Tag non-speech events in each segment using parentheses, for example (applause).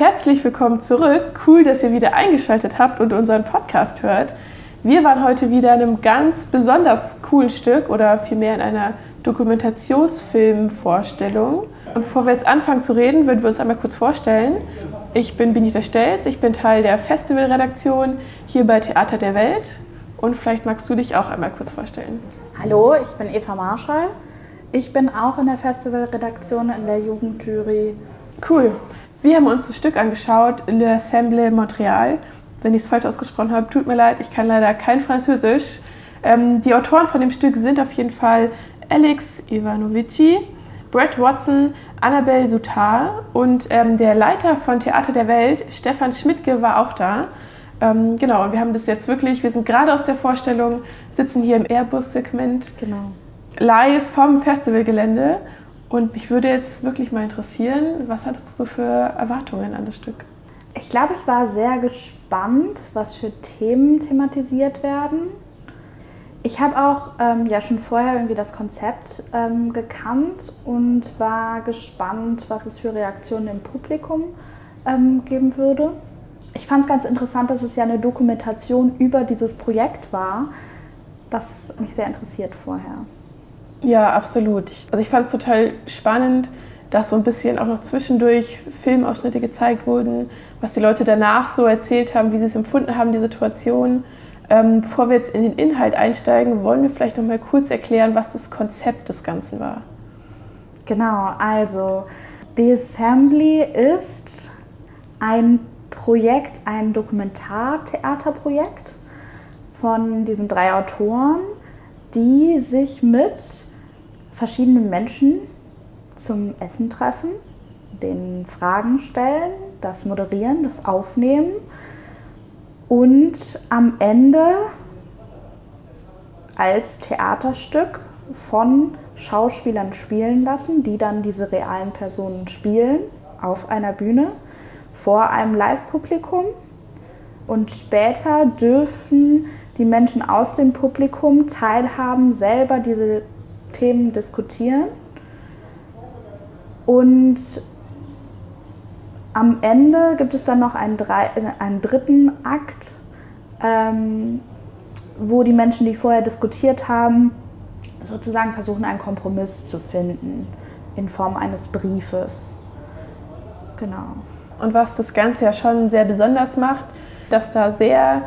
Herzlich willkommen zurück. Cool, dass ihr wieder eingeschaltet habt und unseren Podcast hört. Wir waren heute wieder in einem ganz besonders coolen Stück oder vielmehr in einer Dokumentationsfilmvorstellung. Und bevor wir jetzt anfangen zu reden, würden wir uns einmal kurz vorstellen. Ich bin Benita Stelz, ich bin Teil der Festivalredaktion hier bei Theater der Welt. Und vielleicht magst du dich auch einmal kurz vorstellen. Hallo, ich bin Eva Marschall. Ich bin auch in der Festivalredaktion in der Jugendjury. Cool. Wir haben uns das Stück angeschaut, Le Assemblée Montréal. Wenn ich es falsch ausgesprochen habe, tut mir leid, ich kann leider kein Französisch. Ähm, die Autoren von dem Stück sind auf jeden Fall Alex Ivanovici, Brett Watson, Annabelle Sutar und ähm, der Leiter von Theater der Welt, Stefan Schmidtke, war auch da. Ähm, genau, und wir haben das jetzt wirklich, wir sind gerade aus der Vorstellung, sitzen hier im Airbus-Segment Genau. live vom Festivalgelände. Und mich würde jetzt wirklich mal interessieren, was hattest du für Erwartungen an das Stück? Ich glaube, ich war sehr gespannt, was für Themen thematisiert werden. Ich habe auch ähm, ja schon vorher irgendwie das Konzept ähm, gekannt und war gespannt, was es für Reaktionen im Publikum ähm, geben würde. Ich fand es ganz interessant, dass es ja eine Dokumentation über dieses Projekt war, das mich sehr interessiert vorher. Ja, absolut. Ich, also ich fand es total spannend, dass so ein bisschen auch noch zwischendurch Filmausschnitte gezeigt wurden, was die Leute danach so erzählt haben, wie sie es empfunden haben, die Situation. Ähm, bevor wir jetzt in den Inhalt einsteigen, wollen wir vielleicht noch mal kurz erklären, was das Konzept des Ganzen war. Genau, also The Assembly ist ein Projekt, ein Dokumentartheaterprojekt von diesen drei Autoren, die sich mit verschiedenen Menschen zum Essen treffen, den Fragen stellen, das moderieren, das aufnehmen und am Ende als Theaterstück von Schauspielern spielen lassen, die dann diese realen Personen spielen auf einer Bühne vor einem Live-Publikum. Und später dürfen die Menschen aus dem Publikum teilhaben, selber diese Themen diskutieren. Und am Ende gibt es dann noch einen, drei, einen dritten Akt, ähm, wo die Menschen, die vorher diskutiert haben, sozusagen versuchen, einen Kompromiss zu finden in Form eines Briefes. Genau. Und was das Ganze ja schon sehr besonders macht, dass da sehr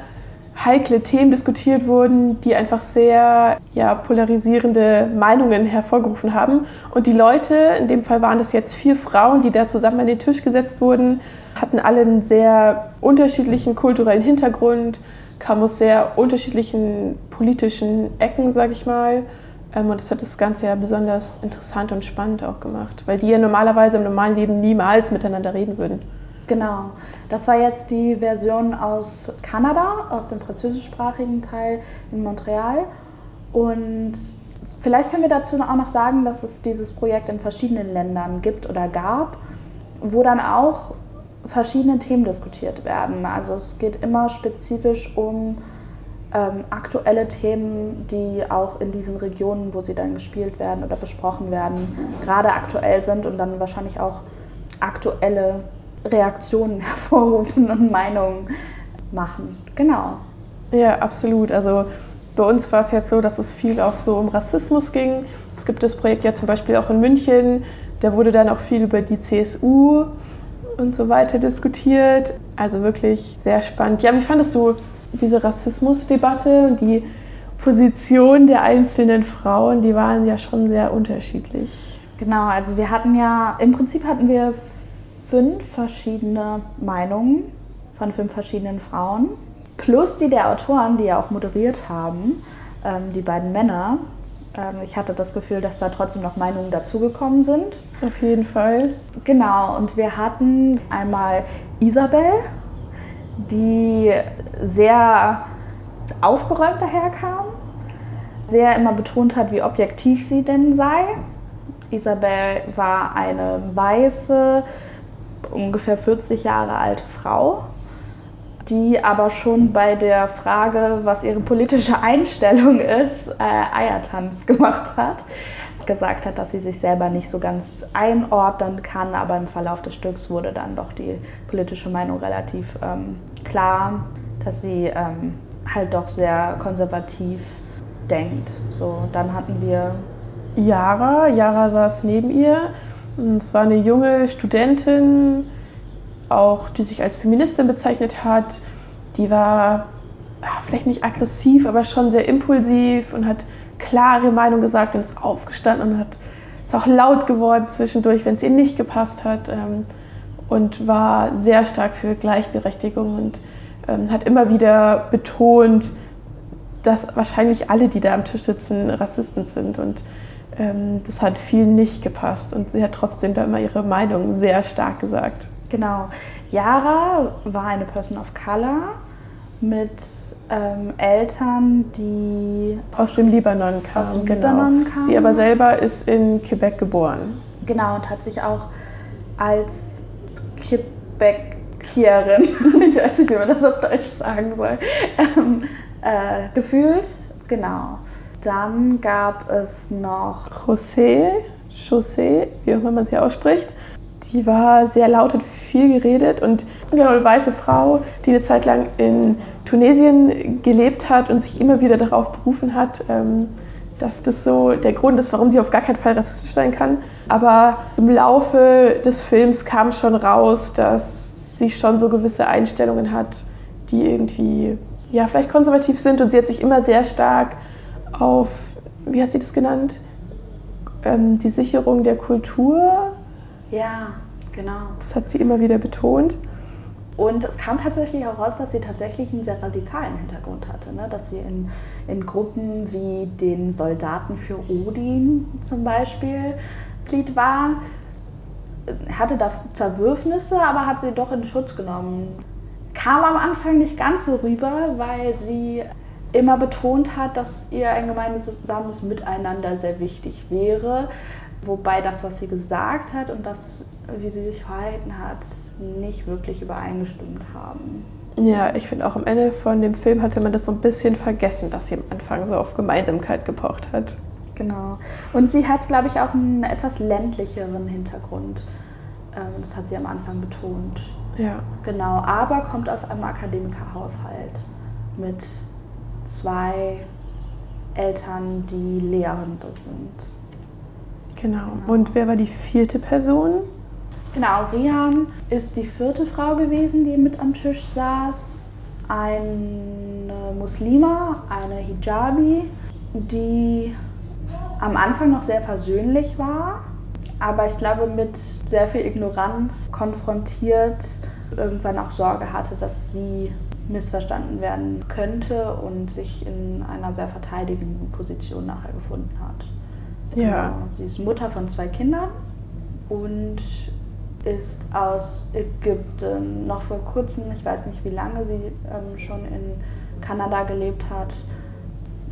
heikle Themen diskutiert wurden, die einfach sehr ja, polarisierende Meinungen hervorgerufen haben. Und die Leute, in dem Fall waren das jetzt vier Frauen, die da zusammen an den Tisch gesetzt wurden, hatten alle einen sehr unterschiedlichen kulturellen Hintergrund, kamen aus sehr unterschiedlichen politischen Ecken, sag ich mal. Ähm, und das hat das Ganze ja besonders interessant und spannend auch gemacht, weil die ja normalerweise im normalen Leben niemals miteinander reden würden. Genau. Das war jetzt die Version aus Kanada, aus dem französischsprachigen Teil in Montreal. Und vielleicht können wir dazu auch noch sagen, dass es dieses Projekt in verschiedenen Ländern gibt oder gab, wo dann auch verschiedene Themen diskutiert werden. Also es geht immer spezifisch um ähm, aktuelle Themen, die auch in diesen Regionen, wo sie dann gespielt werden oder besprochen werden, gerade aktuell sind und dann wahrscheinlich auch aktuelle Reaktionen (laughs) hervorrufen und Meinungen machen. Genau. Ja, absolut. Also bei uns war es jetzt so, dass es viel auch so um Rassismus ging. Es gibt das Projekt ja zum Beispiel auch in München. Da wurde dann auch viel über die CSU und so weiter diskutiert. Also wirklich sehr spannend. Ja, wie fandest du diese Rassismusdebatte und die Position der einzelnen Frauen? Die waren ja schon sehr unterschiedlich. Genau, also wir hatten ja, im Prinzip hatten wir fünf verschiedene Meinungen von fünf verschiedenen Frauen, plus die der Autoren, die ja auch moderiert haben, ähm, die beiden Männer. Ähm, ich hatte das Gefühl, dass da trotzdem noch Meinungen dazugekommen sind. Auf jeden Fall. Genau, und wir hatten einmal Isabel, die sehr aufgeräumt daherkam, sehr immer betont hat, wie objektiv sie denn sei. Isabel war eine weiße, ungefähr 40 Jahre alte Frau, die aber schon bei der Frage, was ihre politische Einstellung ist, äh, Eiertanz gemacht hat. gesagt hat, dass sie sich selber nicht so ganz einordnen kann, aber im Verlauf des Stücks wurde dann doch die politische Meinung relativ ähm, klar, dass sie ähm, halt doch sehr konservativ denkt. So, dann hatten wir Yara. Yara saß neben ihr. Es war eine junge Studentin, auch die sich als Feministin bezeichnet hat. Die war ah, vielleicht nicht aggressiv, aber schon sehr impulsiv und hat klare Meinung gesagt und ist aufgestanden und hat ist auch laut geworden zwischendurch, wenn es ihr nicht gepasst hat ähm, und war sehr stark für Gleichberechtigung und ähm, hat immer wieder betont, dass wahrscheinlich alle, die da am Tisch sitzen, Rassisten sind und das hat vielen nicht gepasst und sie hat trotzdem da immer ihre Meinung sehr stark gesagt. Genau. Yara war eine Person of Color mit ähm, Eltern, die aus dem Libanon kamen. Aus dem genau. Libanon kamen. Sie aber selber ist in Quebec geboren. Genau und hat sich auch als Quebecierin, (laughs) ich weiß nicht, wie man das auf Deutsch sagen soll, ähm, äh, gefühlt. Genau. Dann gab es noch José, José, wie auch immer man sie ausspricht. Die war sehr laut, hat viel geredet und genau, eine weiße Frau, die eine Zeit lang in Tunesien gelebt hat und sich immer wieder darauf berufen hat, ähm, dass das so der Grund ist, warum sie auf gar keinen Fall rassistisch sein kann. Aber im Laufe des Films kam schon raus, dass sie schon so gewisse Einstellungen hat, die irgendwie ja vielleicht konservativ sind und sie hat sich immer sehr stark auf, wie hat sie das genannt? Ähm, die Sicherung der Kultur. Ja, genau. Das hat sie immer wieder betont. Und es kam tatsächlich auch raus, dass sie tatsächlich einen sehr radikalen Hintergrund hatte. Ne? Dass sie in, in Gruppen wie den Soldaten für Odin zum Beispiel Glied war. Hatte da Zerwürfnisse, aber hat sie doch in Schutz genommen. Kam am Anfang nicht ganz so rüber, weil sie immer betont hat, dass ihr ein gemeinsames Miteinander sehr wichtig wäre. Wobei das, was sie gesagt hat und das, wie sie sich verhalten hat, nicht wirklich übereingestimmt haben. Ja, ich finde auch am Ende von dem Film hatte man das so ein bisschen vergessen, dass sie am Anfang so auf Gemeinsamkeit gepocht hat. Genau. Und sie hat, glaube ich, auch einen etwas ländlicheren Hintergrund. Ähm, das hat sie am Anfang betont. Ja. Genau, aber kommt aus einem Akademikerhaushalt mit zwei Eltern, die Lehrende sind. Genau. genau. Und wer war die vierte Person? Genau, Rian ist die vierte Frau gewesen, die mit am Tisch saß. Eine Muslima, eine Hijabi, die am Anfang noch sehr versöhnlich war, aber ich glaube mit sehr viel Ignoranz konfrontiert, irgendwann auch Sorge hatte, dass sie missverstanden werden könnte und sich in einer sehr verteidigenden Position nachher gefunden hat. Ja. Genau. Sie ist Mutter von zwei Kindern und ist aus Ägypten noch vor kurzem, ich weiß nicht wie lange sie ähm, schon in Kanada gelebt hat,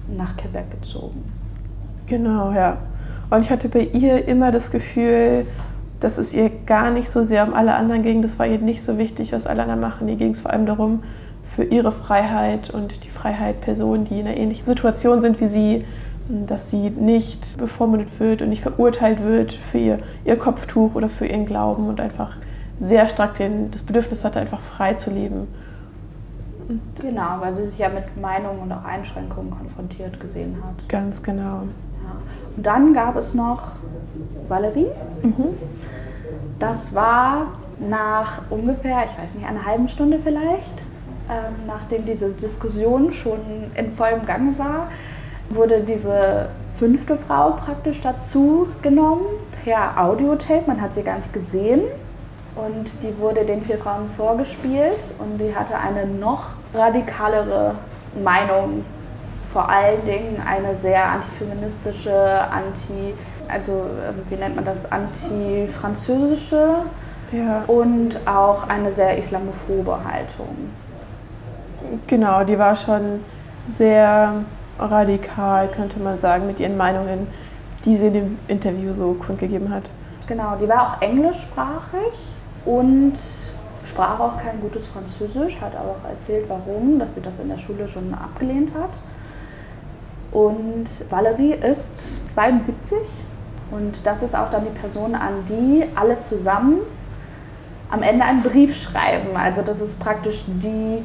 nach Quebec gezogen. Genau, ja. Und ich hatte bei ihr immer das Gefühl, dass es ihr gar nicht so sehr um alle anderen ging. Das war ihr nicht so wichtig, was alle anderen machen. Ihr ging es vor allem darum, für ihre Freiheit und die Freiheit Personen, die in einer ähnlichen Situation sind wie sie, dass sie nicht bevormundet wird und nicht verurteilt wird für ihr, ihr Kopftuch oder für ihren Glauben und einfach sehr stark den, das Bedürfnis hatte, einfach frei zu leben. Und genau, weil sie sich ja mit Meinungen und auch Einschränkungen konfrontiert gesehen hat. Ganz genau. Ja. Und dann gab es noch Valerie. Mhm. Das war nach ungefähr, ich weiß nicht, einer halben Stunde vielleicht, ähm, nachdem diese Diskussion schon in vollem Gange war, wurde diese fünfte Frau praktisch dazu genommen per Audiotape. Man hat sie gar nicht gesehen. Und die wurde den vier Frauen vorgespielt und die hatte eine noch radikalere Meinung. Vor allen Dingen eine sehr antifeministische, anti, also ähm, wie nennt man das, anti-französische ja. und auch eine sehr islamophobe Haltung. Genau, die war schon sehr radikal, könnte man sagen, mit ihren Meinungen, die sie in dem Interview so kundgegeben hat. Genau, die war auch englischsprachig und sprach auch kein gutes Französisch, hat aber auch erzählt, warum, dass sie das in der Schule schon abgelehnt hat. Und Valerie ist 72 Und das ist auch dann die Person, an die alle zusammen am Ende einen Brief schreiben. Also das ist praktisch die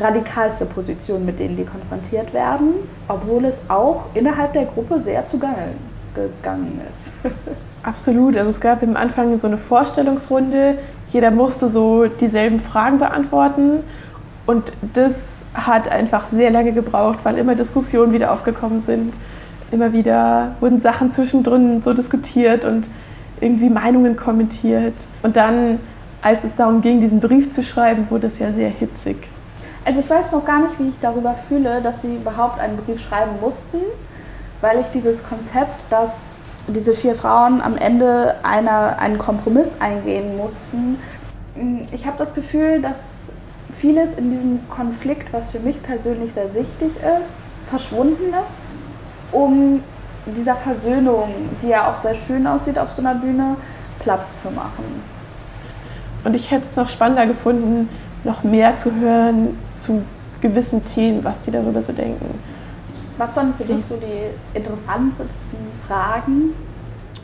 radikalste Position, mit denen die konfrontiert werden, obwohl es auch innerhalb der Gruppe sehr zugange gegangen ist. (laughs) Absolut. Also es gab am Anfang so eine Vorstellungsrunde. Jeder musste so dieselben Fragen beantworten. Und das hat einfach sehr lange gebraucht, weil immer Diskussionen wieder aufgekommen sind. Immer wieder wurden Sachen zwischendrin so diskutiert und irgendwie Meinungen kommentiert. Und dann, als es darum ging, diesen Brief zu schreiben, wurde es ja sehr hitzig. Also ich weiß noch gar nicht, wie ich darüber fühle, dass sie überhaupt einen Brief schreiben mussten, weil ich dieses Konzept, dass diese vier Frauen am Ende einer, einen Kompromiss eingehen mussten, ich habe das Gefühl, dass vieles in diesem Konflikt, was für mich persönlich sehr wichtig ist, verschwunden ist, um dieser Versöhnung, die ja auch sehr schön aussieht auf so einer Bühne, Platz zu machen. Und ich hätte es noch spannender gefunden, noch mehr zu hören zu gewissen Themen, was die darüber so denken. Was waren für dich so die interessantesten Fragen?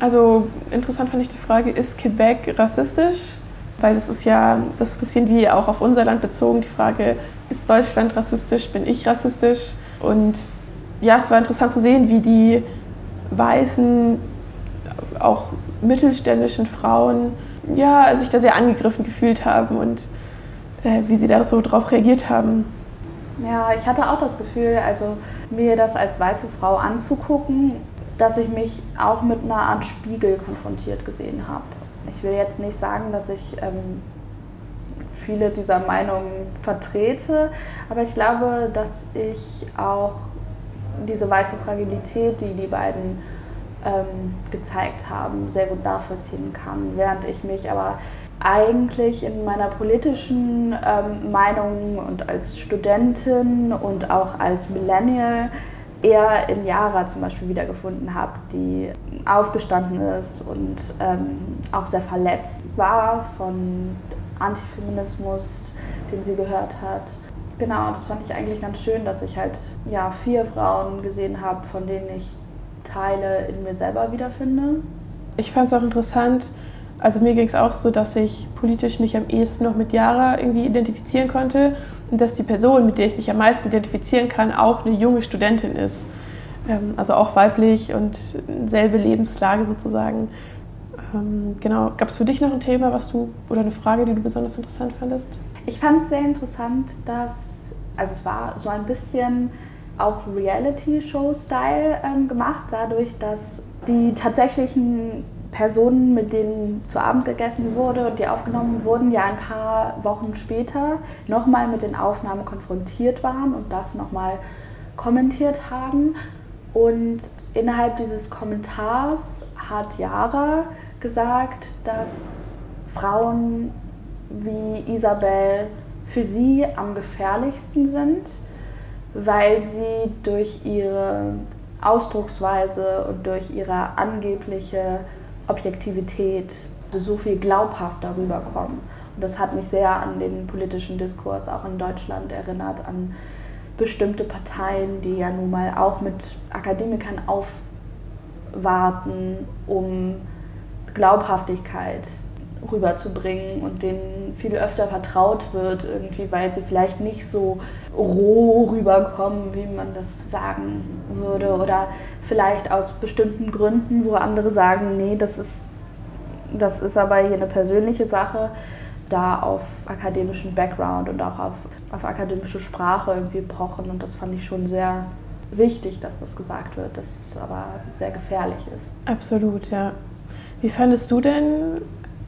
Also interessant fand ich die Frage, ist Quebec rassistisch? Weil es ist ja, das ist ein bisschen wie auch auf unser Land bezogen, die Frage, ist Deutschland rassistisch, bin ich rassistisch? Und ja, es war interessant zu sehen, wie die weißen, also auch mittelständischen Frauen, ja, sich da sehr angegriffen gefühlt haben und äh, wie sie da so drauf reagiert haben. Ja, ich hatte auch das Gefühl, also mir das als weiße Frau anzugucken, dass ich mich auch mit einer Art Spiegel konfrontiert gesehen habe. Ich will jetzt nicht sagen, dass ich ähm, viele dieser Meinungen vertrete, aber ich glaube, dass ich auch diese weiße Fragilität, die die beiden ähm, gezeigt haben, sehr gut nachvollziehen kann, während ich mich aber eigentlich in meiner politischen ähm, Meinung und als Studentin und auch als Millennial eher in Yara zum Beispiel wiedergefunden habe, die aufgestanden ist und ähm, auch sehr verletzt war von Antifeminismus, den sie gehört hat. Genau, das fand ich eigentlich ganz schön, dass ich halt ja vier Frauen gesehen habe, von denen ich Teile in mir selber wiederfinde. Ich fand es auch interessant, also mir ging es auch so, dass ich politisch mich am ehesten noch mit Yara irgendwie identifizieren konnte und dass die Person, mit der ich mich am meisten identifizieren kann, auch eine junge Studentin ist. Ähm, also auch weiblich und selbe Lebenslage sozusagen. Ähm, genau. Gab es für dich noch ein Thema, was du oder eine Frage, die du besonders interessant fandest? Ich fand es sehr interessant, dass, also es war so ein bisschen auch Reality-Show-Style ähm, gemacht, dadurch, dass die tatsächlichen Personen, mit denen zu Abend gegessen wurde und die aufgenommen wurden, ja ein paar Wochen später nochmal mit den Aufnahmen konfrontiert waren und das nochmal kommentiert haben. Und innerhalb dieses Kommentars hat Yara gesagt, dass Frauen wie Isabel für sie am gefährlichsten sind, weil sie durch ihre Ausdrucksweise und durch ihre angebliche Objektivität so viel glaubhafter rüberkommen. Und das hat mich sehr an den politischen Diskurs auch in Deutschland erinnert, an bestimmte Parteien, die ja nun mal auch mit Akademikern aufwarten, um Glaubhaftigkeit rüberzubringen und denen viel öfter vertraut wird, irgendwie, weil sie vielleicht nicht so roh rüberkommen, wie man das sagen würde, oder vielleicht aus bestimmten Gründen, wo andere sagen, nee, das ist, das ist aber hier eine persönliche Sache, da auf akademischen Background und auch auf, auf akademische Sprache irgendwie pochen und das fand ich schon sehr wichtig, dass das gesagt wird, dass es aber sehr gefährlich ist. Absolut, ja. Wie fandest du denn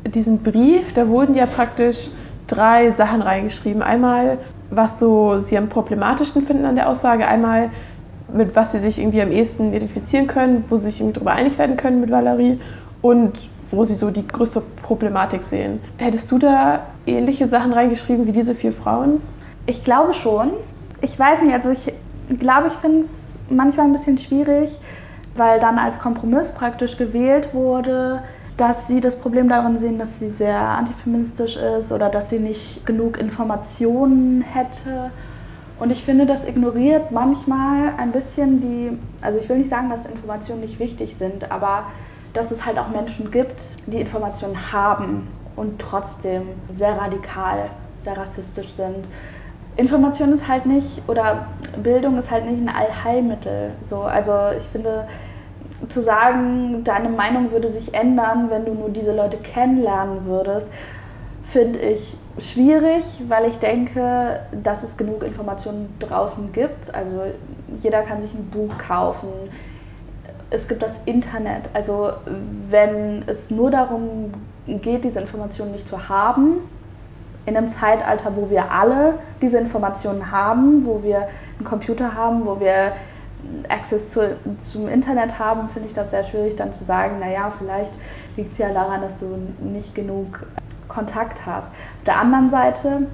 diesen Brief? Da wurden ja praktisch drei Sachen reingeschrieben. Einmal, was so sie am problematischsten finden an der Aussage, einmal mit was sie sich irgendwie am ehesten identifizieren können, wo sie sich irgendwie darüber einig werden können mit Valerie und wo sie so die größte Problematik sehen. Hättest du da ähnliche Sachen reingeschrieben wie diese vier Frauen? Ich glaube schon. Ich weiß nicht, also ich glaube, ich finde es manchmal ein bisschen schwierig, weil dann als Kompromiss praktisch gewählt wurde, dass sie das Problem darin sehen, dass sie sehr antifeministisch ist oder dass sie nicht genug Informationen hätte. Und ich finde, das ignoriert manchmal ein bisschen die, also ich will nicht sagen, dass Informationen nicht wichtig sind, aber dass es halt auch Menschen gibt, die Informationen haben und trotzdem sehr radikal, sehr rassistisch sind. Information ist halt nicht, oder Bildung ist halt nicht ein Allheilmittel. So, also ich finde, zu sagen, deine Meinung würde sich ändern, wenn du nur diese Leute kennenlernen würdest, finde ich schwierig, weil ich denke, dass es genug Informationen draußen gibt. Also jeder kann sich ein Buch kaufen. Es gibt das Internet. Also wenn es nur darum geht, diese Informationen nicht zu haben, in einem Zeitalter, wo wir alle diese Informationen haben, wo wir einen Computer haben, wo wir Access zu, zum Internet haben, finde ich das sehr schwierig, dann zu sagen, naja, vielleicht liegt es ja daran, dass du nicht genug Kontakt hast. Auf der anderen Seite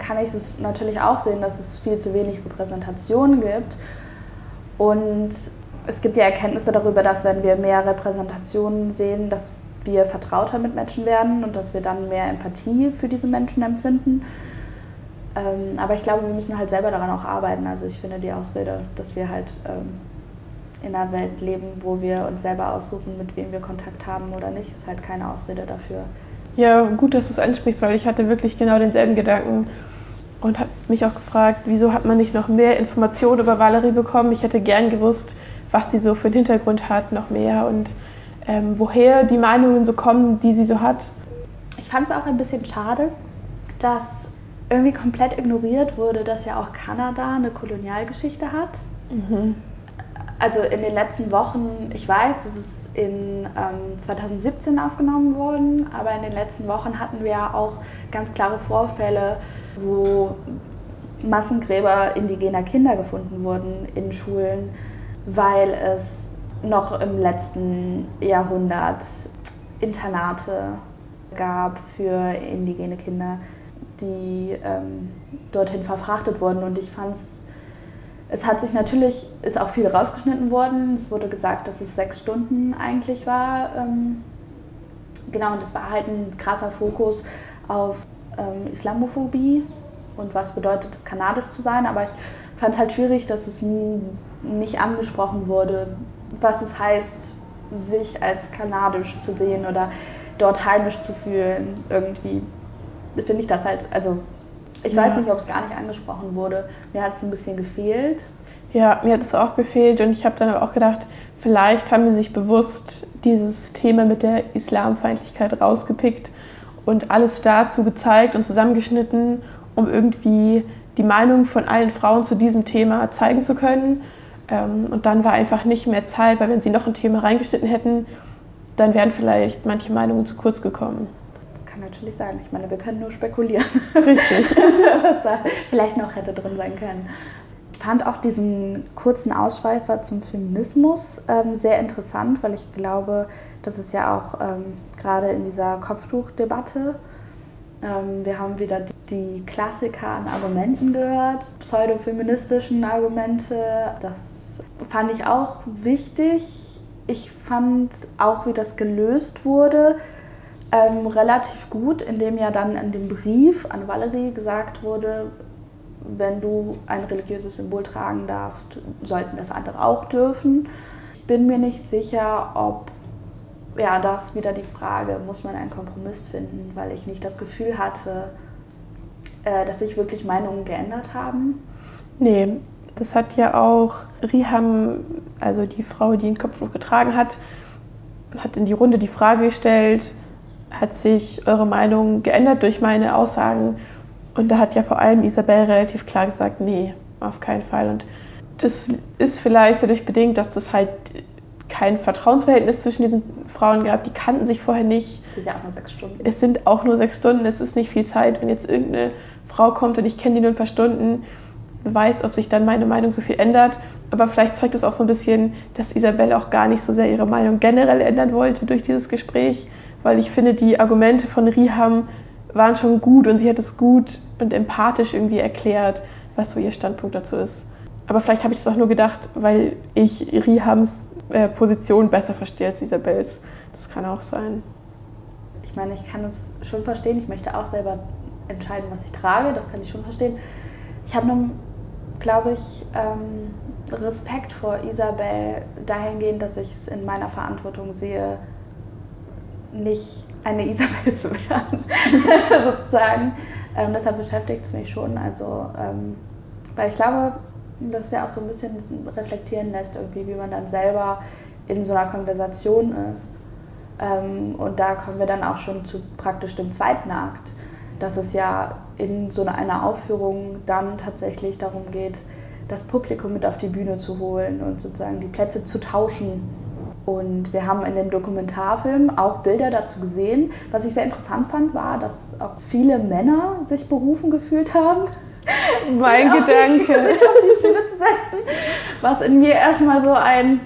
kann ich es natürlich auch sehen, dass es viel zu wenig Repräsentation gibt. Und es gibt ja Erkenntnisse darüber, dass wenn wir mehr Repräsentationen sehen, dass wir vertrauter mit Menschen werden und dass wir dann mehr Empathie für diese Menschen empfinden. Ähm, aber ich glaube, wir müssen halt selber daran auch arbeiten. Also ich finde die Ausrede, dass wir halt ähm, in einer Welt leben, wo wir uns selber aussuchen, mit wem wir Kontakt haben oder nicht, ist halt keine Ausrede dafür. Ja, gut, dass du es ansprichst, weil ich hatte wirklich genau denselben Gedanken und habe mich auch gefragt, wieso hat man nicht noch mehr Informationen über Valerie bekommen? Ich hätte gern gewusst, was sie so für einen Hintergrund hat, noch mehr und ähm, woher die Meinungen so kommen, die sie so hat. Ich fand es auch ein bisschen schade, dass irgendwie komplett ignoriert wurde, dass ja auch Kanada eine Kolonialgeschichte hat. Mhm. Also in den letzten Wochen, ich weiß, dass es in ähm, 2017 aufgenommen worden, aber in den letzten Wochen hatten wir auch ganz klare Vorfälle, wo Massengräber indigener Kinder gefunden wurden in Schulen, weil es noch im letzten Jahrhundert Internate gab für indigene Kinder, die ähm, dorthin verfrachtet wurden. Und ich fand es es hat sich natürlich, ist auch viel rausgeschnitten worden. Es wurde gesagt, dass es sechs Stunden eigentlich war. Ähm, genau, und es war halt ein krasser Fokus auf ähm, Islamophobie und was bedeutet es, kanadisch zu sein. Aber ich fand es halt schwierig, dass es nicht angesprochen wurde, was es heißt, sich als kanadisch zu sehen oder dort heimisch zu fühlen. Irgendwie finde ich das halt, also ich ja. weiß nicht, ob es gar nicht angesprochen wurde. Mir hat es ein bisschen gefehlt. Ja, mir hat es auch gefehlt und ich habe dann aber auch gedacht, vielleicht haben sie sich bewusst dieses Thema mit der Islamfeindlichkeit rausgepickt und alles dazu gezeigt und zusammengeschnitten, um irgendwie die Meinung von allen Frauen zu diesem Thema zeigen zu können. Ähm, und dann war einfach nicht mehr Zeit, weil wenn sie noch ein Thema reingeschnitten hätten, dann wären vielleicht manche Meinungen zu kurz gekommen natürlich sein. Ich meine, wir können nur spekulieren. Richtig. (laughs) was da vielleicht noch hätte drin sein können. Ich fand auch diesen kurzen Ausschweifer zum Feminismus ähm, sehr interessant, weil ich glaube, dass es ja auch ähm, gerade in dieser Kopftuchdebatte, ähm, wir haben wieder die, die Klassiker an Argumenten gehört, pseudofeministischen Argumente. Das fand ich auch wichtig. Ich fand auch, wie das gelöst wurde ähm, relativ gut, indem ja dann in dem Brief an Valerie gesagt wurde, wenn du ein religiöses Symbol tragen darfst, sollten das andere auch dürfen. Ich bin mir nicht sicher, ob, ja, das wieder die Frage, muss man einen Kompromiss finden, weil ich nicht das Gefühl hatte, äh, dass sich wirklich Meinungen geändert haben. Nee, das hat ja auch Riham, also die Frau, die den Kopftuch getragen hat, hat in die Runde die Frage gestellt, hat sich eure Meinung geändert durch meine Aussagen? Und da hat ja vor allem Isabel relativ klar gesagt, nee, auf keinen Fall. Und das ist vielleicht dadurch bedingt, dass das halt kein Vertrauensverhältnis zwischen diesen Frauen gab. Die kannten sich vorher nicht. Es sind ja auch nur sechs Stunden. Es sind auch nur sechs Stunden. Es ist nicht viel Zeit. Wenn jetzt irgendeine Frau kommt und ich kenne die nur ein paar Stunden, weiß, ob sich dann meine Meinung so viel ändert. Aber vielleicht zeigt es auch so ein bisschen, dass Isabel auch gar nicht so sehr ihre Meinung generell ändern wollte durch dieses Gespräch, weil ich finde, die Argumente von Riham waren schon gut und sie hat es gut und empathisch irgendwie erklärt, was so ihr Standpunkt dazu ist. Aber vielleicht habe ich das auch nur gedacht, weil ich Rihams äh, Position besser verstehe als Isabels. Das kann auch sein. Ich meine, ich kann es schon verstehen. Ich möchte auch selber entscheiden, was ich trage. Das kann ich schon verstehen. Ich habe nur, glaube ich, ähm, Respekt vor Isabel dahingehend, dass ich es in meiner Verantwortung sehe, nicht eine (laughs) Isabel zu werden, (laughs) sozusagen. Ähm, deshalb beschäftigt es mich schon. Also, ähm, weil ich glaube, das ja auch so ein bisschen reflektieren lässt, irgendwie, wie man dann selber in so einer Konversation ist. Ähm, und da kommen wir dann auch schon zu praktisch dem zweiten Akt, dass es ja in so einer Aufführung dann tatsächlich darum geht, das Publikum mit auf die Bühne zu holen und sozusagen die Plätze zu tauschen. Und wir haben in dem Dokumentarfilm auch Bilder dazu gesehen. Was ich sehr interessant fand, war, dass auch viele Männer sich berufen gefühlt haben. (laughs) Mein Gedanke. (laughs) auf die Schiene zu setzen. Was in mir erstmal so ein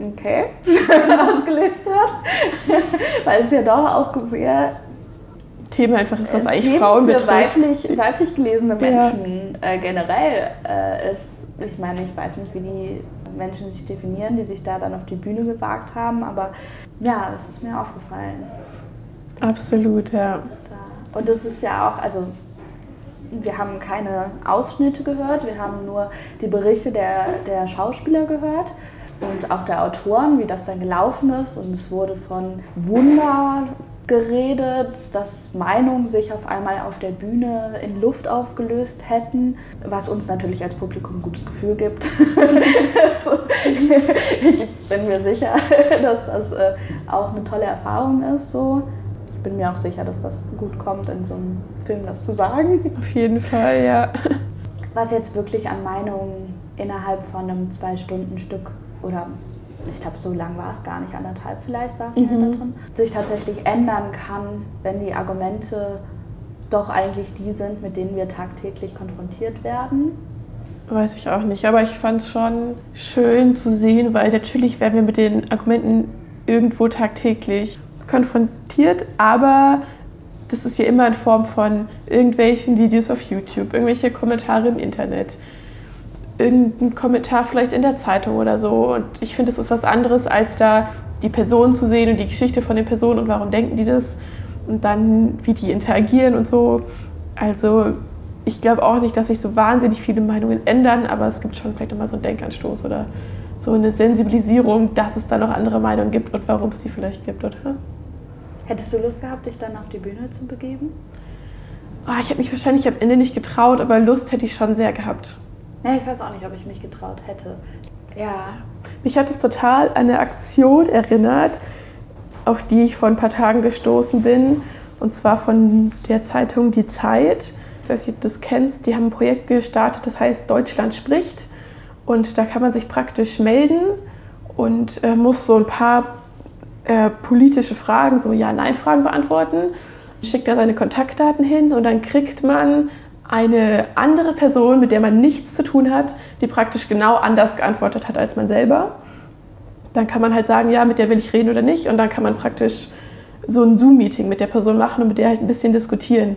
Okay (laughs) ausgelöst hat. Weil es ja doch auch sehr Thema einfach ist, was eigentlich Themen Frauen für betrifft. weiblich, weiblich gelesene Ja. Menschen äh, generell äh, ist. Ich meine, ich weiß nicht, wie die Menschen sich definieren, die sich da dann auf die Bühne gewagt haben, aber ja, das ist mir aufgefallen. Absolut, ja. Und das ist ja auch, also wir haben keine Ausschnitte gehört, wir haben nur die Berichte der, der Schauspieler gehört und auch der Autoren, wie das dann gelaufen ist. Und es wurde von Wunder geredet, dass Meinungen sich auf einmal auf der Bühne in Luft aufgelöst hätten, was uns natürlich als Publikum ein gutes Gefühl gibt. (laughs) ich bin mir sicher, dass das äh, auch eine tolle Erfahrung ist. So. Ich bin mir auch sicher, dass das gut kommt, in so einem Film das zu sagen. Auf jeden Fall, ja. Was jetzt wirklich an Meinungen innerhalb von einem Zwei-Stunden-Stück oder ich glaube, so lang war es gar nicht, anderthalb vielleicht saßen wir Mhm. da drin, sich tatsächlich ändern kann, wenn die Argumente doch eigentlich die sind, mit denen wir tagtäglich konfrontiert werden. Weiß ich auch nicht, aber ich fand es schon schön zu sehen, weil natürlich werden wir mit den Argumenten irgendwo tagtäglich konfrontiert, aber das ist ja immer in Form von irgendwelchen Videos auf YouTube, irgendwelche Kommentare im Internet, irgendein Kommentar vielleicht in der Zeitung oder so. Und ich finde, es ist was anderes, als da die Person zu sehen und die Geschichte von den Personen und warum denken die das und dann wie die interagieren und so. Also ich glaube auch nicht, dass sich so wahnsinnig viele Meinungen ändern, aber es gibt schon vielleicht immer so einen Denkanstoß oder so eine Sensibilisierung, dass es da noch andere Meinungen gibt und warum es die vielleicht gibt, oder? Hättest du Lust gehabt, dich dann auf die Bühne zu begeben? Ah, ich habe mich wahrscheinlich am Ende nicht getraut, aber Lust hätte ich schon sehr gehabt. Ja, ich weiß auch nicht, ob ich mich getraut hätte. Ja. Mich hat es total an eine Aktion erinnert, auf die ich vor ein paar Tagen gestoßen bin, und zwar von der Zeitung Die Zeit. Ich weiß nicht, ob du das kennst. Die haben ein Projekt gestartet, das heißt Deutschland spricht. Und da kann man sich praktisch melden und äh, muss so ein paar äh, politische Fragen, so Ja-Nein-Fragen beantworten. Schickt da seine Kontaktdaten hin und dann kriegt man eine andere Person, mit der man nichts zu tun hat, die praktisch genau anders geantwortet hat als man selber. Dann kann man halt sagen, ja, mit der will ich reden oder nicht. Und dann kann man praktisch so ein Zoom-Meeting mit der Person machen und mit der halt ein bisschen diskutieren.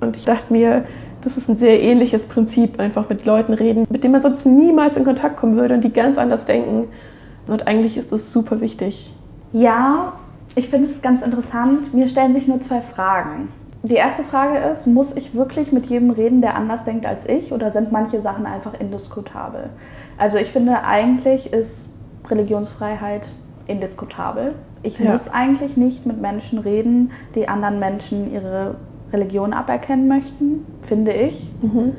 Und ich dachte mir, das ist ein sehr ähnliches Prinzip, einfach mit Leuten reden, mit denen man sonst niemals in Kontakt kommen würde und die ganz anders denken. Und eigentlich ist das super wichtig. Ja, ich finde es ganz interessant. Mir stellen sich nur zwei Fragen. Die erste Frage ist, muss ich wirklich mit jedem reden, der anders denkt als ich, oder sind manche Sachen einfach indiskutabel? Also ich finde, eigentlich ist Religionsfreiheit indiskutabel. Ich Ja. muss eigentlich nicht mit Menschen reden, die anderen Menschen ihre Religion aberkennen möchten, finde ich. Mhm.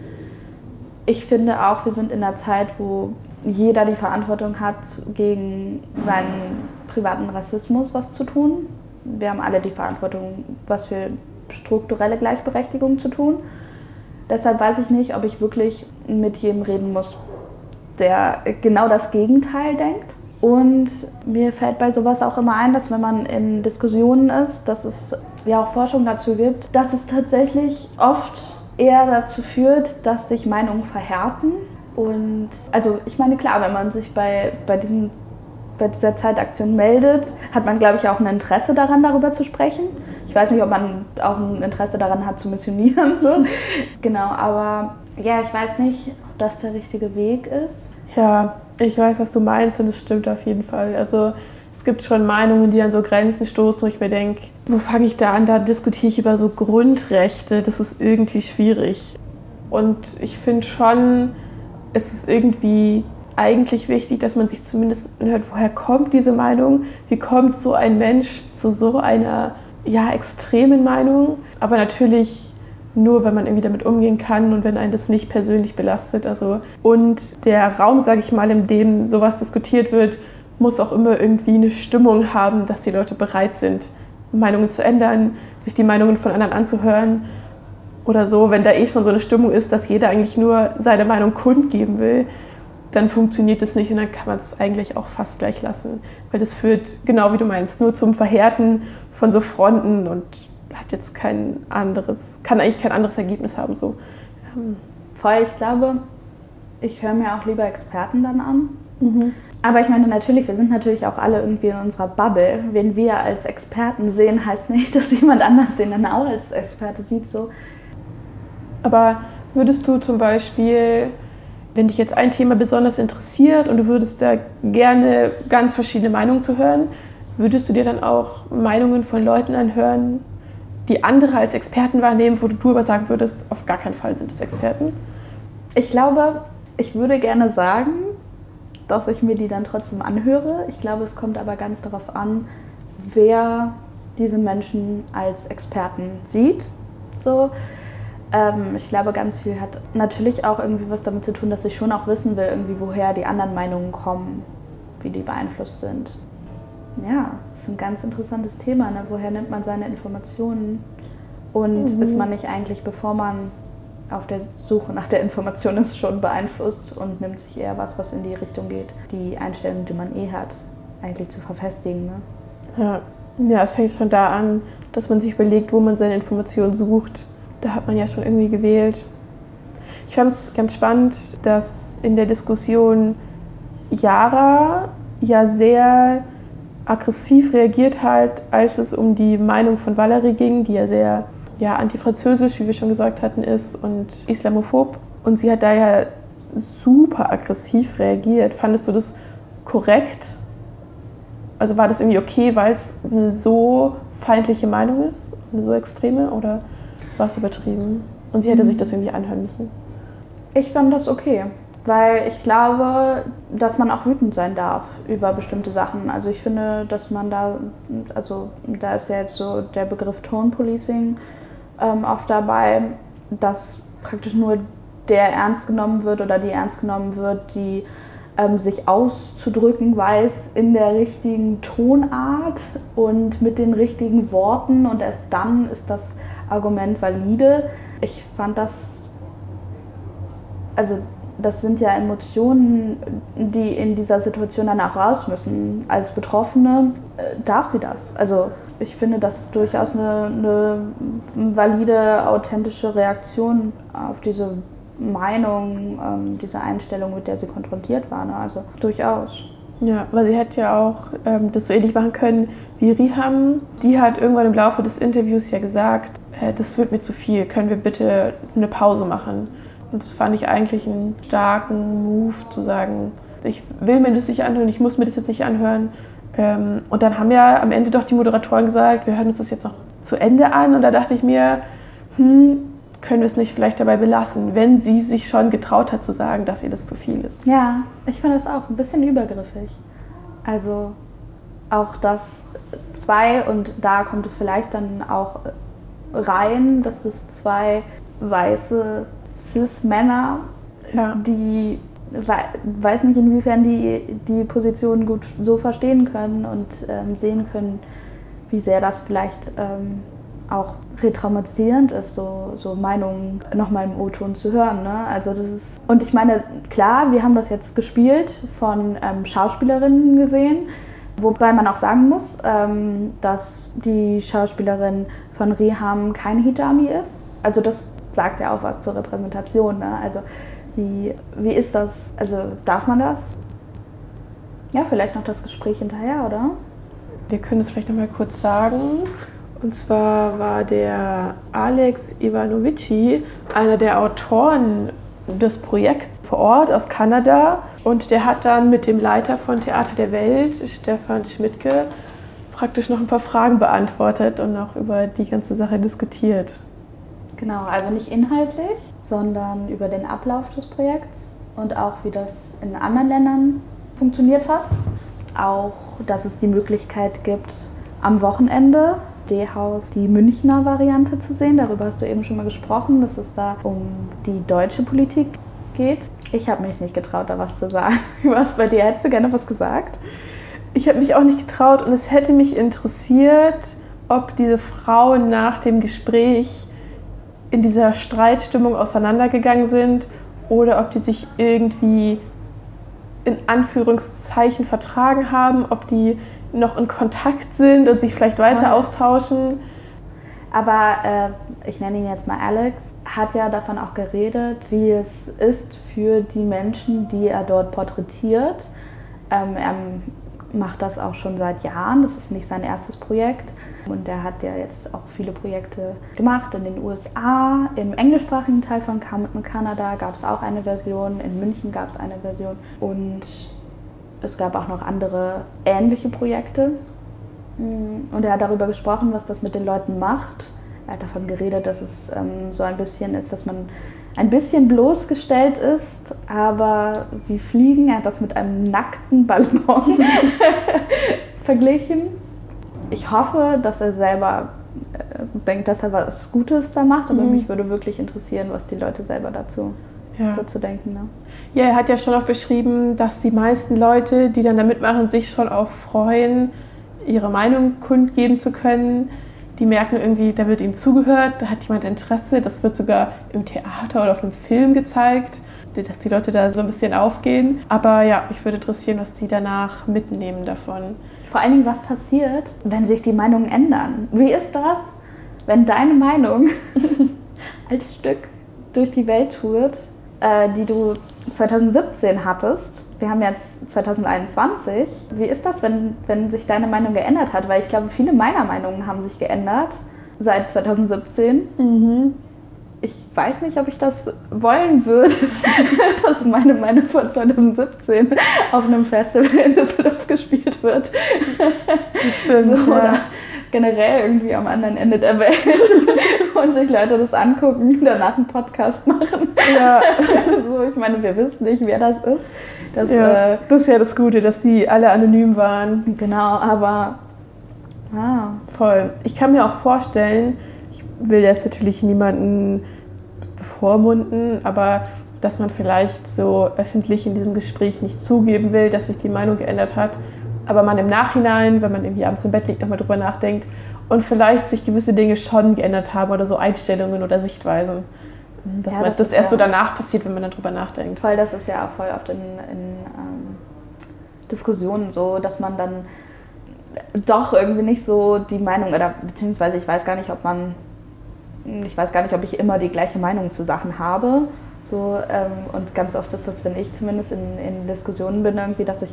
Ich finde auch, wir sind in einer Zeit, wo jeder die Verantwortung hat, gegen seinen privaten Rassismus was zu tun. Wir haben alle die Verantwortung, was für strukturelle Gleichberechtigung zu tun. Deshalb weiß ich nicht, ob ich wirklich mit jedem reden muss, der genau das Gegenteil denkt. Und mir fällt bei sowas auch immer ein, dass wenn man in Diskussionen ist, dass es ja auch Forschung dazu gibt, dass es tatsächlich oft eher dazu führt, dass sich Meinungen verhärten. Und also ich meine, klar, wenn man sich bei, bei, diesen, bei dieser Zeitaktion meldet, hat man, glaube ich, auch ein Interesse daran, darüber zu sprechen. Ich weiß nicht, ob man auch ein Interesse daran hat, zu missionieren. (laughs) So. Genau, aber ja, ich weiß nicht, ob das der richtige Weg ist. Ja, ich weiß, was du meinst und es stimmt auf jeden Fall. Also es gibt schon Meinungen, die an so Grenzen stoßen, wo ich mir denke, wo fange ich da an? Da diskutiere ich über so Grundrechte. Das ist irgendwie schwierig. Und ich finde schon, es ist irgendwie eigentlich wichtig, dass man sich zumindest hört, woher kommt diese Meinung? Wie kommt so ein Mensch zu so einer ja, extremen Meinung, aber natürlich nur, wenn man irgendwie damit umgehen kann und wenn einen das nicht persönlich belastet. Also und der Raum, sage ich mal, in dem sowas diskutiert wird, muss auch immer irgendwie eine Stimmung haben, dass die Leute bereit sind, Meinungen zu ändern, sich die Meinungen von anderen anzuhören oder so. Wenn da eh schon so eine Stimmung ist, dass jeder eigentlich nur seine Meinung kundgeben will, dann funktioniert es nicht und dann kann man es eigentlich auch fast gleich lassen. Weil das führt, genau wie du meinst, nur zum Verhärten von so Fronten und hat jetzt kein anderes, kann eigentlich kein anderes Ergebnis haben. So. Ähm. Voll, ich glaube, ich höre mir auch lieber Experten dann an. Mhm. Aber ich meine natürlich, wir sind natürlich auch alle irgendwie in unserer Bubble. Wen wir als Experten sehen, heißt nicht, dass jemand anders den dann auch als Experte sieht. So. Aber würdest du zum Beispiel, wenn dich jetzt ein Thema besonders interessiert und du würdest da gerne ganz verschiedene Meinungen zu hören, würdest du dir dann auch Meinungen von Leuten anhören, die andere als Experten wahrnehmen, wo du aber sagen würdest, auf gar keinen Fall sind es Experten? Ich glaube, ich würde gerne sagen, dass ich mir die dann trotzdem anhöre. Ich glaube, es kommt aber ganz darauf an, wer diese Menschen als Experten sieht. So. Ähm, ich glaube, ganz viel hat natürlich auch irgendwie was damit zu tun, dass ich schon auch wissen will, irgendwie, woher die anderen Meinungen kommen, wie die beeinflusst sind. Ja, das ist ein ganz interessantes Thema. Ne? Woher nimmt man seine Informationen? Und mhm. ist man nicht eigentlich, bevor man auf der Suche nach der Information ist, schon beeinflusst und nimmt sich eher was, was in die Richtung geht, die Einstellung, die man eh hat, eigentlich zu verfestigen. Ne? Ja. ja, es fängt schon da an, dass man sich überlegt, wo man seine Informationen sucht. Da hat man ja schon irgendwie gewählt. Ich fand es ganz spannend, dass in der Diskussion Yara ja sehr aggressiv reagiert hat, als es um die Meinung von Valerie ging, die ja sehr ja, antifranzösisch, wie wir schon gesagt hatten, ist und islamophob. Und sie hat da ja super aggressiv reagiert. Fandest du das korrekt? Also war das irgendwie okay, weil es eine so feindliche Meinung ist, eine so extreme, oder war es übertrieben? Und sie hätte sich das irgendwie anhören müssen. Ich fand das okay, weil ich glaube, dass man auch wütend sein darf über bestimmte Sachen. Also ich finde, dass man da, also da ist ja jetzt so der Begriff Tone Policing ähm, oft dabei, dass praktisch nur der ernst genommen wird oder die ernst genommen wird, die ähm, sich auszudrücken weiß in der richtigen Tonart und mit den richtigen Worten und erst dann ist das Argument valide. Ich fand das, also das sind ja Emotionen, die in dieser Situation dann auch raus müssen. Als Betroffene äh, darf sie das. Also ich finde, das ist durchaus eine, eine valide, authentische Reaktion auf diese Meinung, ähm, diese Einstellung, mit der sie konfrontiert war. Ne? Also durchaus. Ja, weil sie hätte ja auch ähm, das so ähnlich machen können wie Riham. Die hat irgendwann im Laufe des Interviews ja gesagt, äh, das wird mir zu viel, können wir bitte eine Pause machen. Und das fand ich eigentlich einen starken Move zu sagen, ich will mir das nicht anhören, ich muss mir das jetzt nicht anhören. Ähm, und dann haben ja am Ende doch die Moderatoren gesagt, wir hören uns das jetzt noch zu Ende an. Und da dachte ich mir, hm, können wir es nicht vielleicht dabei belassen, wenn sie sich schon getraut hat zu sagen, dass ihr das zu viel ist. Ja, ich finde das auch ein bisschen übergriffig. Also auch das zwei, und da kommt es vielleicht dann auch rein, dass es zwei weiße Cis-Männer, ja. die weiß nicht, inwiefern die die Position gut so verstehen können und ähm, sehen können, wie sehr das vielleicht ähm, auch retraumatisierend ist, so, so Meinungen nochmal im O-Ton zu hören. Ne? Also das ist, und ich meine, klar, wir haben das jetzt gespielt, von ähm, Schauspielerinnen gesehen, wobei man auch sagen muss, ähm, dass die Schauspielerin von Reham kein Hijami ist. Also das sagt ja auch was zur Repräsentation. Ne? Also wie, wie ist das? Also darf man das? Ja, vielleicht noch das Gespräch hinterher, oder? Wir können es vielleicht noch mal kurz sagen. Und zwar war der Alex Ivanovici einer der Autoren des Projekts vor Ort aus Kanada und der hat dann mit dem Leiter von Theater der Welt, Stefan Schmidtke, praktisch noch ein paar Fragen beantwortet und auch über die ganze Sache diskutiert. Genau, also nicht inhaltlich, sondern über den Ablauf des Projekts und auch wie das in anderen Ländern funktioniert hat. Auch, dass es die Möglichkeit gibt, am Wochenende D-Haus die Münchner Variante zu sehen. Darüber hast du eben schon mal gesprochen, dass es da um die deutsche Politik geht. Ich habe mich nicht getraut, da was zu sagen. (laughs) Was bei dir? Hättest du gerne was gesagt? Ich habe mich auch nicht getraut und es hätte mich interessiert, ob diese Frauen nach dem Gespräch in dieser Streitstimmung auseinandergegangen sind oder ob die sich irgendwie in Anführungszeichen vertragen haben, ob die noch in Kontakt sind und sich vielleicht weiter austauschen. Aber äh, ich nenne ihn jetzt mal Alex, hat ja davon auch geredet, wie es ist für die Menschen, die er dort porträtiert. Ähm, er macht das auch schon seit Jahren, das ist nicht sein erstes Projekt. Und er hat ja jetzt auch viele Projekte gemacht in den USA. Im englischsprachigen Teil von Kanada gab es auch eine Version, in München gab es eine Version und es gab auch noch andere ähnliche Projekte. Und er hat darüber gesprochen, was das mit den Leuten macht. Er hat davon geredet, dass es ähm, so ein bisschen ist, dass man ein bisschen bloßgestellt ist, aber wie Fliegen. Er hat das mit einem nackten Ballon (laughs) verglichen. Ich hoffe, dass er selber äh, denkt, dass er was Gutes da macht, aber mhm. mich würde wirklich interessieren, was die Leute selber dazu, ja. dazu denken. Ne? Ja, er hat ja schon auch beschrieben, dass die meisten Leute, die dann da mitmachen, sich schon auch freuen, ihre Meinung kundgeben zu können. Die merken irgendwie, da wird ihnen zugehört, da hat jemand Interesse, das wird sogar im Theater oder auf einem Film gezeigt, dass die Leute da so ein bisschen aufgehen. Aber ja, mich würde interessieren, was die danach mitnehmen davon. Vor allen Dingen, was passiert, wenn sich die Meinungen ändern? Wie ist das, wenn deine Meinung (laughs) als Stück durch die Welt tourt, äh, die du 2017 hattest. Wir haben jetzt 2021. Wie ist das, wenn, wenn sich deine Meinung geändert hat? Weil ich glaube, viele meiner Meinungen haben sich geändert seit 2017. Mhm. Ich weiß nicht, ob ich das wollen würde, (laughs) dass meine Meinung von 2017 auf einem Festival in Düsseldorf gespielt wird. Das stimmt. (laughs) So, ja generell irgendwie am anderen Ende der Welt (laughs) und sich Leute das angucken, danach einen Podcast machen. Ja. (laughs) so, ich meine, wir wissen nicht, wer das ist. Das, ja, äh, das ist ja das Gute, dass die alle anonym waren. Genau, aber ah. voll. Ich kann mir auch vorstellen, ich will jetzt natürlich niemanden bevormunden, aber dass man vielleicht so öffentlich in diesem Gespräch nicht zugeben will, dass sich die Meinung geändert hat aber man im Nachhinein, wenn man irgendwie abends im Bett liegt, nochmal drüber nachdenkt und vielleicht sich gewisse Dinge schon geändert haben oder so Einstellungen oder Sichtweisen. Dass ja, das, das erst ja so danach passiert, wenn man dann drüber nachdenkt. Weil das ist ja voll oft in, in ähm, Diskussionen so, dass man dann doch irgendwie nicht so die Meinung oder beziehungsweise ich weiß gar nicht, ob man ich weiß gar nicht, ob ich immer die gleiche Meinung zu Sachen habe. So, ähm, und ganz oft ist das, wenn ich zumindest in, in Diskussionen bin, irgendwie, dass ich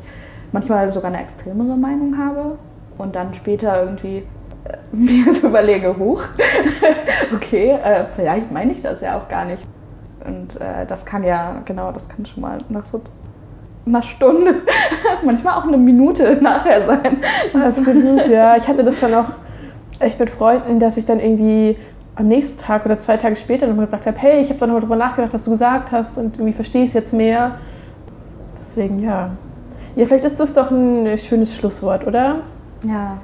manchmal sogar eine extremere Meinung habe und dann später irgendwie äh, (laughs) mir so überlege, hoch, (laughs) okay, äh, vielleicht meine ich das ja auch gar nicht. Und äh, das kann ja, genau, das kann schon mal nach so einer Stunde, (laughs) manchmal auch eine Minute nachher sein. Absolut, ja. Ich hatte das schon auch echt mit Freunden, dass ich dann irgendwie am nächsten Tag oder zwei Tage später nochmal gesagt habe, hey, ich habe da nochmal drüber nachgedacht, was du gesagt hast und irgendwie verstehe ich es jetzt mehr. Deswegen ja, ja, vielleicht ist das doch ein schönes Schlusswort, oder? Ja.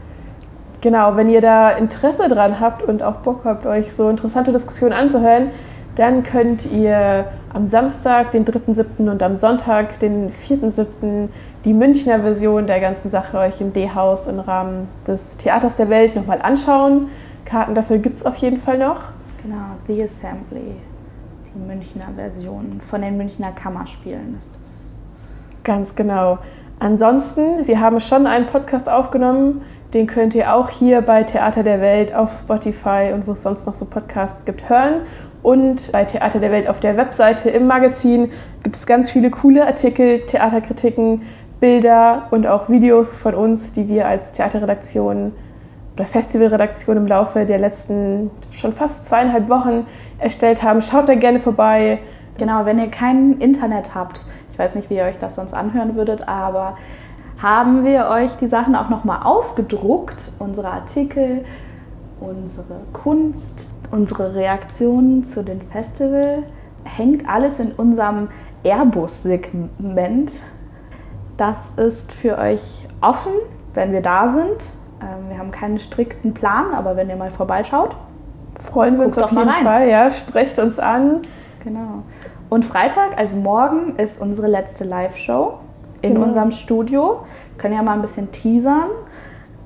Genau, wenn ihr da Interesse dran habt und auch Bock habt, euch so interessante Diskussionen anzuhören, dann könnt ihr am Samstag, den 3.7. und am Sonntag, den 4.7. die Münchner Version der ganzen Sache euch im D-Haus im Rahmen des Theaters der Welt nochmal anschauen. Karten dafür gibt es auf jeden Fall noch. Genau, The Assembly, die Münchner Version von den Münchner Kammerspielen ist das. Ganz genau. Ansonsten, wir haben schon einen Podcast aufgenommen, den könnt ihr auch hier bei Theater der Welt auf Spotify und wo es sonst noch so Podcasts gibt hören. Und bei Theater der Welt auf der Webseite im Magazin gibt es ganz viele coole Artikel, Theaterkritiken, Bilder und auch Videos von uns, die wir als Theaterredaktion oder Festivalredaktion im Laufe der letzten schon fast zweieinhalb Wochen erstellt haben. Schaut da gerne vorbei. Genau, wenn ihr kein Internet habt, ich weiß nicht, wie ihr euch das sonst anhören würdet, aber haben wir euch die Sachen auch nochmal ausgedruckt, unsere Artikel, unsere Kunst, unsere Reaktionen zu den Festival, hängt alles in unserem Airbus-Segment. Das ist für euch offen, wenn wir da sind. Ähm, wir haben keinen strikten Plan, aber wenn ihr mal vorbeischaut, freuen wir uns auf jeden Fall. Ja, sprecht uns an. Genau. Und Freitag, also morgen, ist unsere letzte Live-Show in genau. unserem Studio. Wir können ja mal ein bisschen teasern.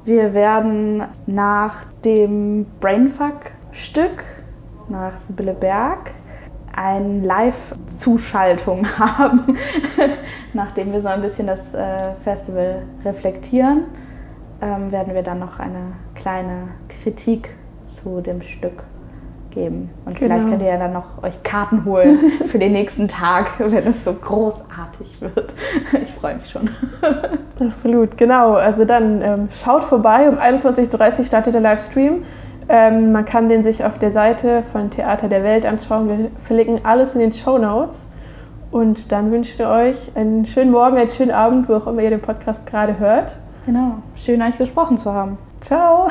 Wir werden nach dem Brainfuck-Stück, nach Sibylle Berg, eine Live-Zuschaltung (laughs) haben, nachdem wir so ein bisschen das äh, Festival reflektieren, ähm, werden wir dann noch eine kleine Kritik zu dem Stück geben. Und genau. vielleicht könnt ihr ja dann noch euch Karten holen (laughs) für den nächsten Tag, wenn es so großartig wird. (laughs) Ich freue mich schon. (laughs) Absolut, genau. Also dann ähm, schaut vorbei. Um 21.30 Uhr startet der Livestream. Ähm, man kann den sich auf der Seite von Theater der Welt anschauen. Wir verlinken alles in den Show Notes. Und dann wünschen wir euch einen schönen Morgen, einen schönen Abend, wo auch immer ihr den Podcast gerade hört. Genau. Schön, euch gesprochen zu haben. Ciao.